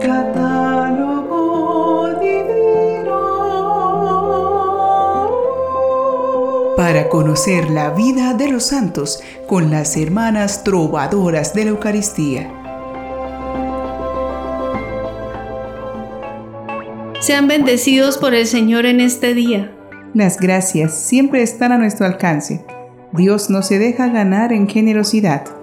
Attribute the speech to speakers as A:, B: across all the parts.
A: Catálogo divino. Para conocer la vida de los santos con las hermanas trovadoras de la Eucaristía.
B: Sean bendecidos por el Señor en este día.
A: Las gracias siempre están a nuestro alcance. Dios no se deja ganar en generosidad.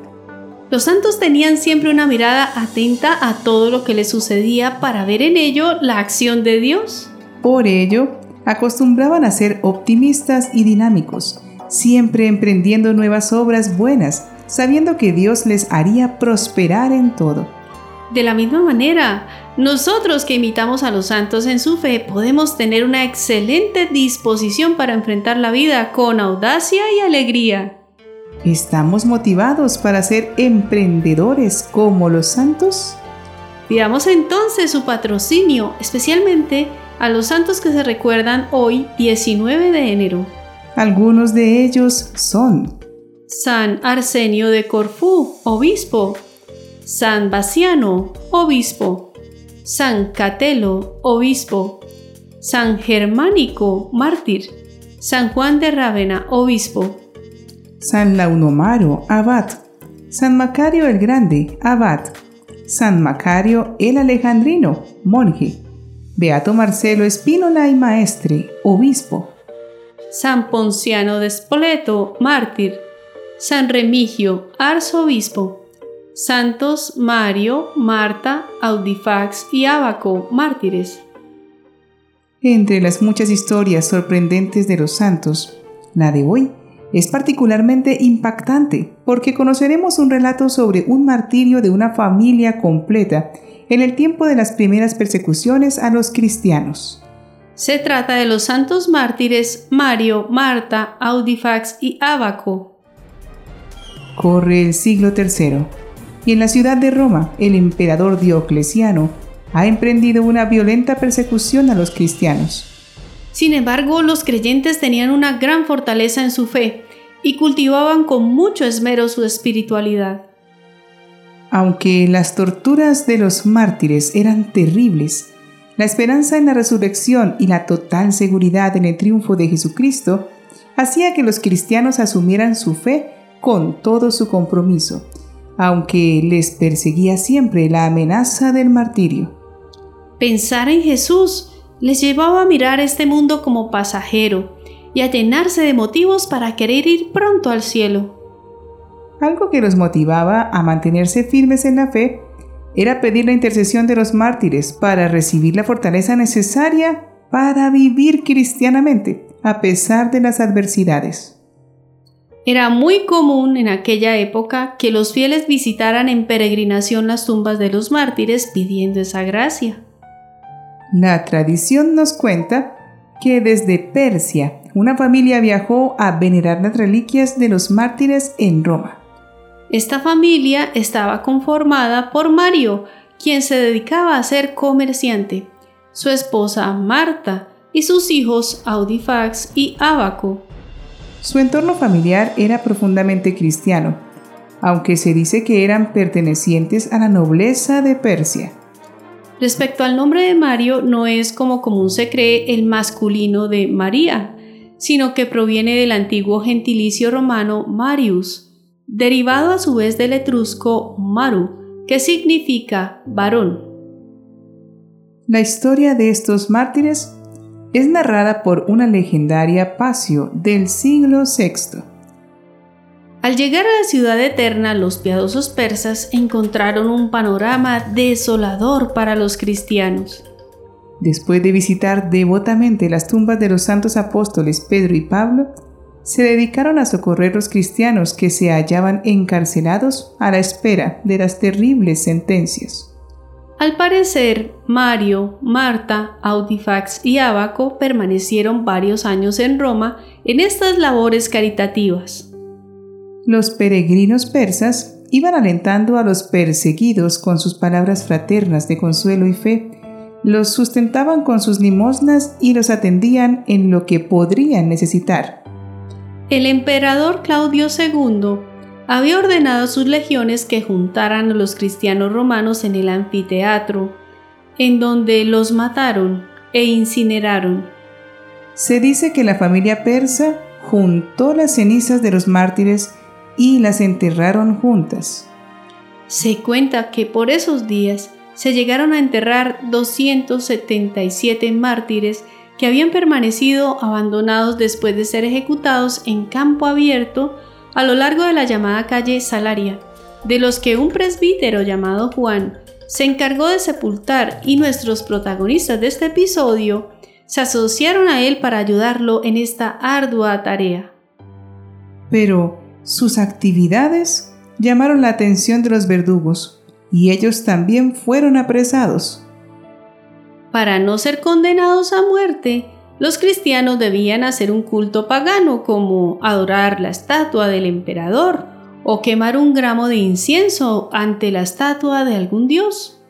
B: Los santos tenían siempre una mirada atenta a todo lo que les sucedía para ver en ello la acción de Dios.
A: Por ello, acostumbraban a ser optimistas y dinámicos, siempre emprendiendo nuevas obras buenas, sabiendo que Dios les haría prosperar en todo.
B: De la misma manera, nosotros que imitamos a los santos en su fe podemos tener una excelente disposición para enfrentar la vida con audacia y alegría.
A: ¿Estamos motivados para ser emprendedores como los santos?
B: Pidamos entonces su patrocinio, especialmente a los santos que se recuerdan hoy 19 de enero.
A: Algunos de ellos son
B: San Arsenio de Corfú, obispo, San Baciano, obispo, San Catelo, obispo, San Germánico, mártir, San Juan de Rávena, obispo,
A: San Launomaro, abad, San Macario el Grande, abad, San Macario el Alejandrino, monje, Beato Marcelo Espínola y Maestre, obispo,
B: San Ponciano de Spoleto, mártir, San Remigio, arzobispo, Santos Mario, Marta, Audifax y Abaco, mártires.
A: Entre las muchas historias sorprendentes de los santos, la de hoy es particularmente impactante porque conoceremos un relato sobre un martirio de una familia completa en el tiempo de las primeras persecuciones a los cristianos.
B: Se trata de los santos mártires Mario, Marta, Audifax y Abaco.
A: Corre el siglo III y en la ciudad de Roma el emperador Diocleciano ha emprendido una violenta persecución a los cristianos.
B: Sin embargo, los creyentes tenían una gran fortaleza en su fe y cultivaban con mucho esmero su espiritualidad.
A: Aunque las torturas de los mártires eran terribles, la esperanza en la resurrección y la total seguridad en el triunfo de Jesucristo hacía que los cristianos asumieran su fe con todo su compromiso aunque les perseguía siempre la amenaza del martirio.
B: Pensar en Jesús les llevaba a mirar este mundo como pasajero y a llenarse de motivos para querer ir pronto al cielo.
A: Algo que los motivaba a mantenerse firmes en la fe era pedir la intercesión de los mártires para recibir la fortaleza necesaria para vivir cristianamente a pesar de las adversidades.
B: Era muy común en aquella época que los fieles visitaran en peregrinación las tumbas de los mártires pidiendo esa gracia.
A: La tradición nos cuenta que desde Persia una familia viajó a venerar las reliquias de los mártires en Roma.
B: Esta familia estaba conformada por Mario, quien se dedicaba a ser comerciante, su esposa Marta y sus hijos Audifax y Abaco.
A: Su entorno familiar era profundamente cristiano, aunque se dice que eran pertenecientes a la nobleza de Persia.
B: Respecto al nombre de Mario, no es como común se cree el masculino de María, sino que proviene del antiguo gentilicio romano Marius, derivado a su vez del etrusco Maru, que significa varón.
A: La historia de estos mártires es narrada por una legendaria Pasio del siglo VI.
B: Al llegar a la ciudad eterna, los piadosos persas encontraron un panorama desolador para los cristianos.
A: Después de visitar devotamente las tumbas de los santos apóstoles Pedro y Pablo, se dedicaron a socorrer los cristianos que se hallaban encarcelados a la espera de las terribles sentencias.
B: Al parecer, Mario, Marta, Audifax y Abaco permanecieron varios años en Roma en estas labores caritativas.
A: Los peregrinos persas iban alentando a los perseguidos con sus palabras fraternas de consuelo y fe, los sustentaban con sus limosnas y los atendían en lo que podrían necesitar.
B: El emperador Claudio II había ordenado a sus legiones que juntaran a los cristianos romanos en el anfiteatro, en donde los mataron e incineraron.
A: Se dice que la familia persa juntó las cenizas de los mártires y las enterraron juntas.
B: Se cuenta que por esos días se llegaron a enterrar 277 mártires que habían permanecido abandonados después de ser ejecutados en campo abierto a lo largo de la llamada calle Salaria, de los que un presbítero llamado Juan se encargó de sepultar y nuestros protagonistas de este episodio se asociaron a él para ayudarlo en esta ardua tarea.
A: Pero sus actividades llamaron la atención de los verdugos y ellos también fueron apresados.
B: Para no ser condenados a muerte, los cristianos debían hacer un culto pagano como adorar la estatua del emperador o quemar un gramo de incienso ante la estatua de algún dios.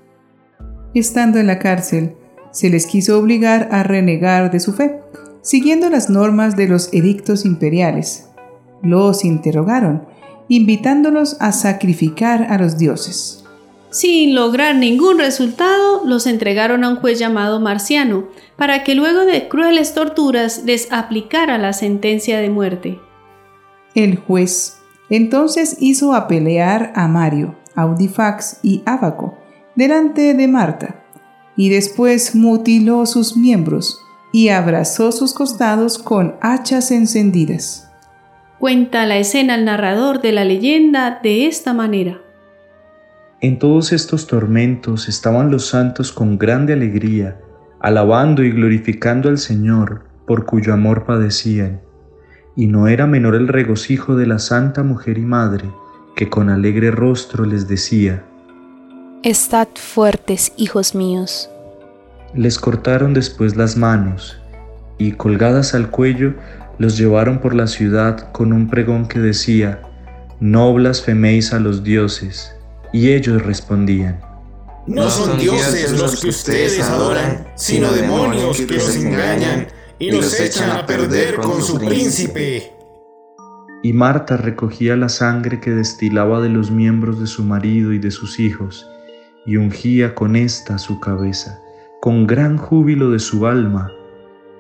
A: Estando en la cárcel, se les quiso obligar a renegar de su fe, siguiendo las normas de los edictos imperiales. Los interrogaron, invitándolos a sacrificar a los dioses.
B: Sin lograr ningún resultado, los entregaron a un juez llamado Marciano, para que luego de crueles torturas les aplicara la sentencia de muerte.
A: El juez entonces hizo apelear a Mario, Audifax y Ábaco delante de Marta, y después mutiló sus miembros y abrazó sus costados con hachas encendidas.
B: Cuenta la escena el narrador de la leyenda de esta manera.
C: En todos estos tormentos estaban los santos con grande alegría, alabando y glorificando al Señor, por cuyo amor padecían. Y no era menor el regocijo de la Santa Mujer y Madre, que con alegre rostro les decía,
D: Estad fuertes, hijos míos.
C: Les cortaron después las manos, y colgadas al cuello, los llevaron por la ciudad con un pregón que decía, No blasfeméis a los dioses. Y ellos respondían,
E: No son dioses los que ustedes adoran, sino demonios que los engañan y los echan a perder con su príncipe.
C: Y Marta recogía la sangre que destilaba de los miembros de su marido y de sus hijos, y ungía con esta su cabeza, con gran júbilo de su alma,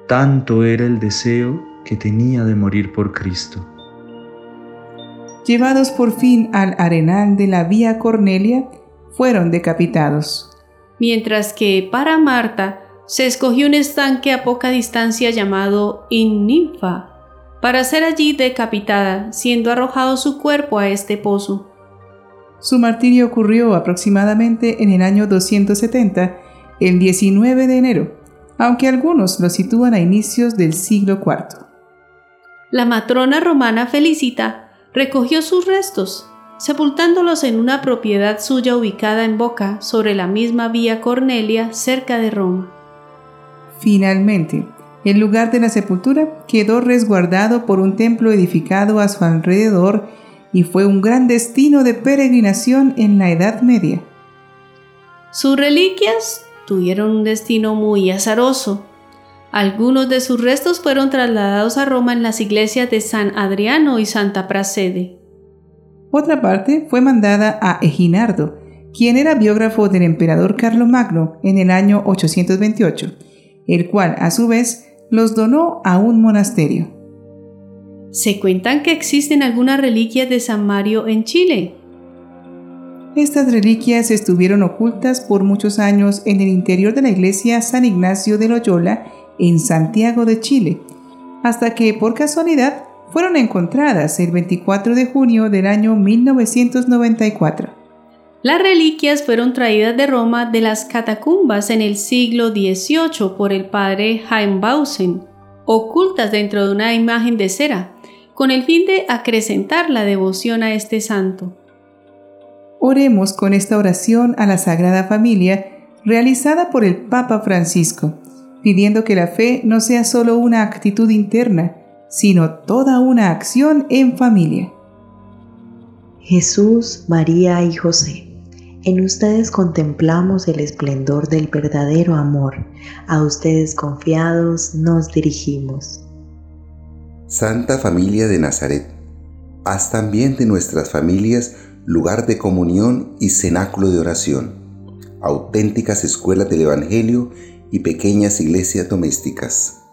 C: tanto era el deseo que tenía de morir por Cristo.
A: Llevados por fin al arenal de la Vía Cornelia, fueron decapitados.
B: Mientras que para Marta se escogió un estanque a poca distancia llamado Inninfa, para ser allí decapitada, siendo arrojado su cuerpo a este pozo.
A: Su martirio ocurrió aproximadamente en el año 270, el 19 de enero, aunque algunos lo sitúan a inicios del siglo IV.
B: La matrona romana Felicita recogió sus restos, sepultándolos en una propiedad suya ubicada en Boca, sobre la misma vía Cornelia, cerca de Roma.
A: Finalmente, el lugar de la sepultura quedó resguardado por un templo edificado a su alrededor y fue un gran destino de peregrinación en la Edad Media.
B: Sus reliquias tuvieron un destino muy azaroso. Algunos de sus restos fueron trasladados a Roma en las iglesias de San Adriano y Santa Prasede.
A: Otra parte fue mandada a Eginardo, quien era biógrafo del emperador Carlomagno en el año 828, el cual a su vez los donó a un monasterio.
B: Se cuentan que existen algunas reliquias de San Mario en Chile.
A: Estas reliquias estuvieron ocultas por muchos años en el interior de la iglesia San Ignacio de Loyola en Santiago de Chile, hasta que por casualidad fueron encontradas el 24 de junio del año 1994.
B: Las reliquias fueron traídas de Roma de las catacumbas en el siglo XVIII por el padre Heimbausen, ocultas dentro de una imagen de cera, con el fin de acrecentar la devoción a este santo.
A: Oremos con esta oración a la Sagrada Familia realizada por el Papa Francisco, pidiendo que la fe no sea solo una actitud interna, sino toda una acción en familia.
F: Jesús, María y José, en ustedes contemplamos el esplendor del verdadero amor. A ustedes confiados nos dirigimos.
G: Santa Familia de Nazaret, haz también de nuestras familias lugar de comunión y cenáculo de oración. auténticas escuelas del Evangelio y pequeñas iglesias domésticas.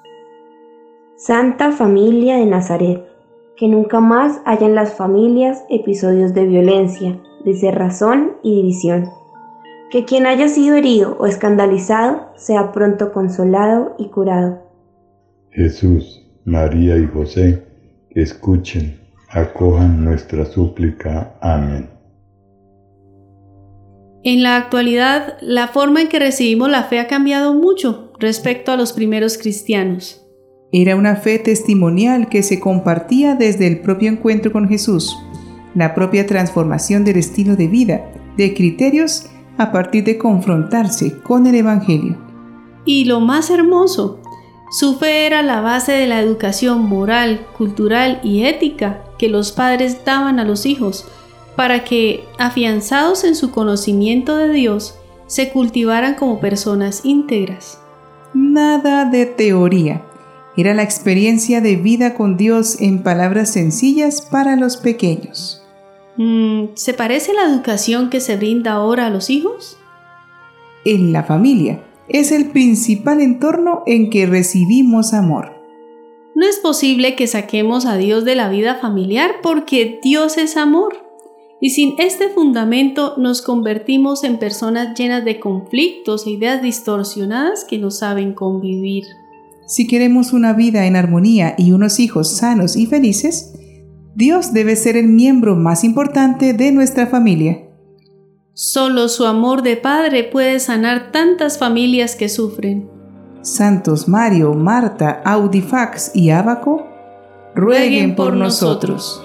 H: Santa Familia de Nazaret, que nunca más haya en las familias episodios de violencia, de cerrazón y división. Que quien haya sido herido o escandalizado sea pronto consolado y curado.
I: Jesús, María y José, escuchen, acojan nuestra súplica. Amén.
B: En la actualidad, la forma en que recibimos la fe ha cambiado mucho respecto a los primeros cristianos.
A: Era una fe testimonial que se compartía desde el propio encuentro con Jesús, la propia transformación del estilo de vida, de criterios a partir de confrontarse con el Evangelio.
B: Y lo más hermoso, su fe era la base de la educación moral, cultural y ética que los padres daban a los hijos, para que, afianzados en su conocimiento de Dios, se cultivaran como personas íntegras.
A: Nada de teoría, era la experiencia de vida con Dios en palabras sencillas para los pequeños.
B: Mm, ¿Se parece la educación que se brinda ahora a los hijos?
A: En la familia es el principal entorno en que recibimos amor.
B: No es posible que saquemos a Dios de la vida familiar porque Dios es amor. Y sin este fundamento nos convertimos en personas llenas de conflictos e ideas distorsionadas que no saben convivir.
A: Si queremos una vida en armonía y unos hijos sanos y felices, Dios debe ser el miembro más importante de nuestra familia.
B: Solo su amor de Padre puede sanar tantas familias que sufren.
A: Santos Mario, Marta, Audifax y Abaco, rueguen por nosotros.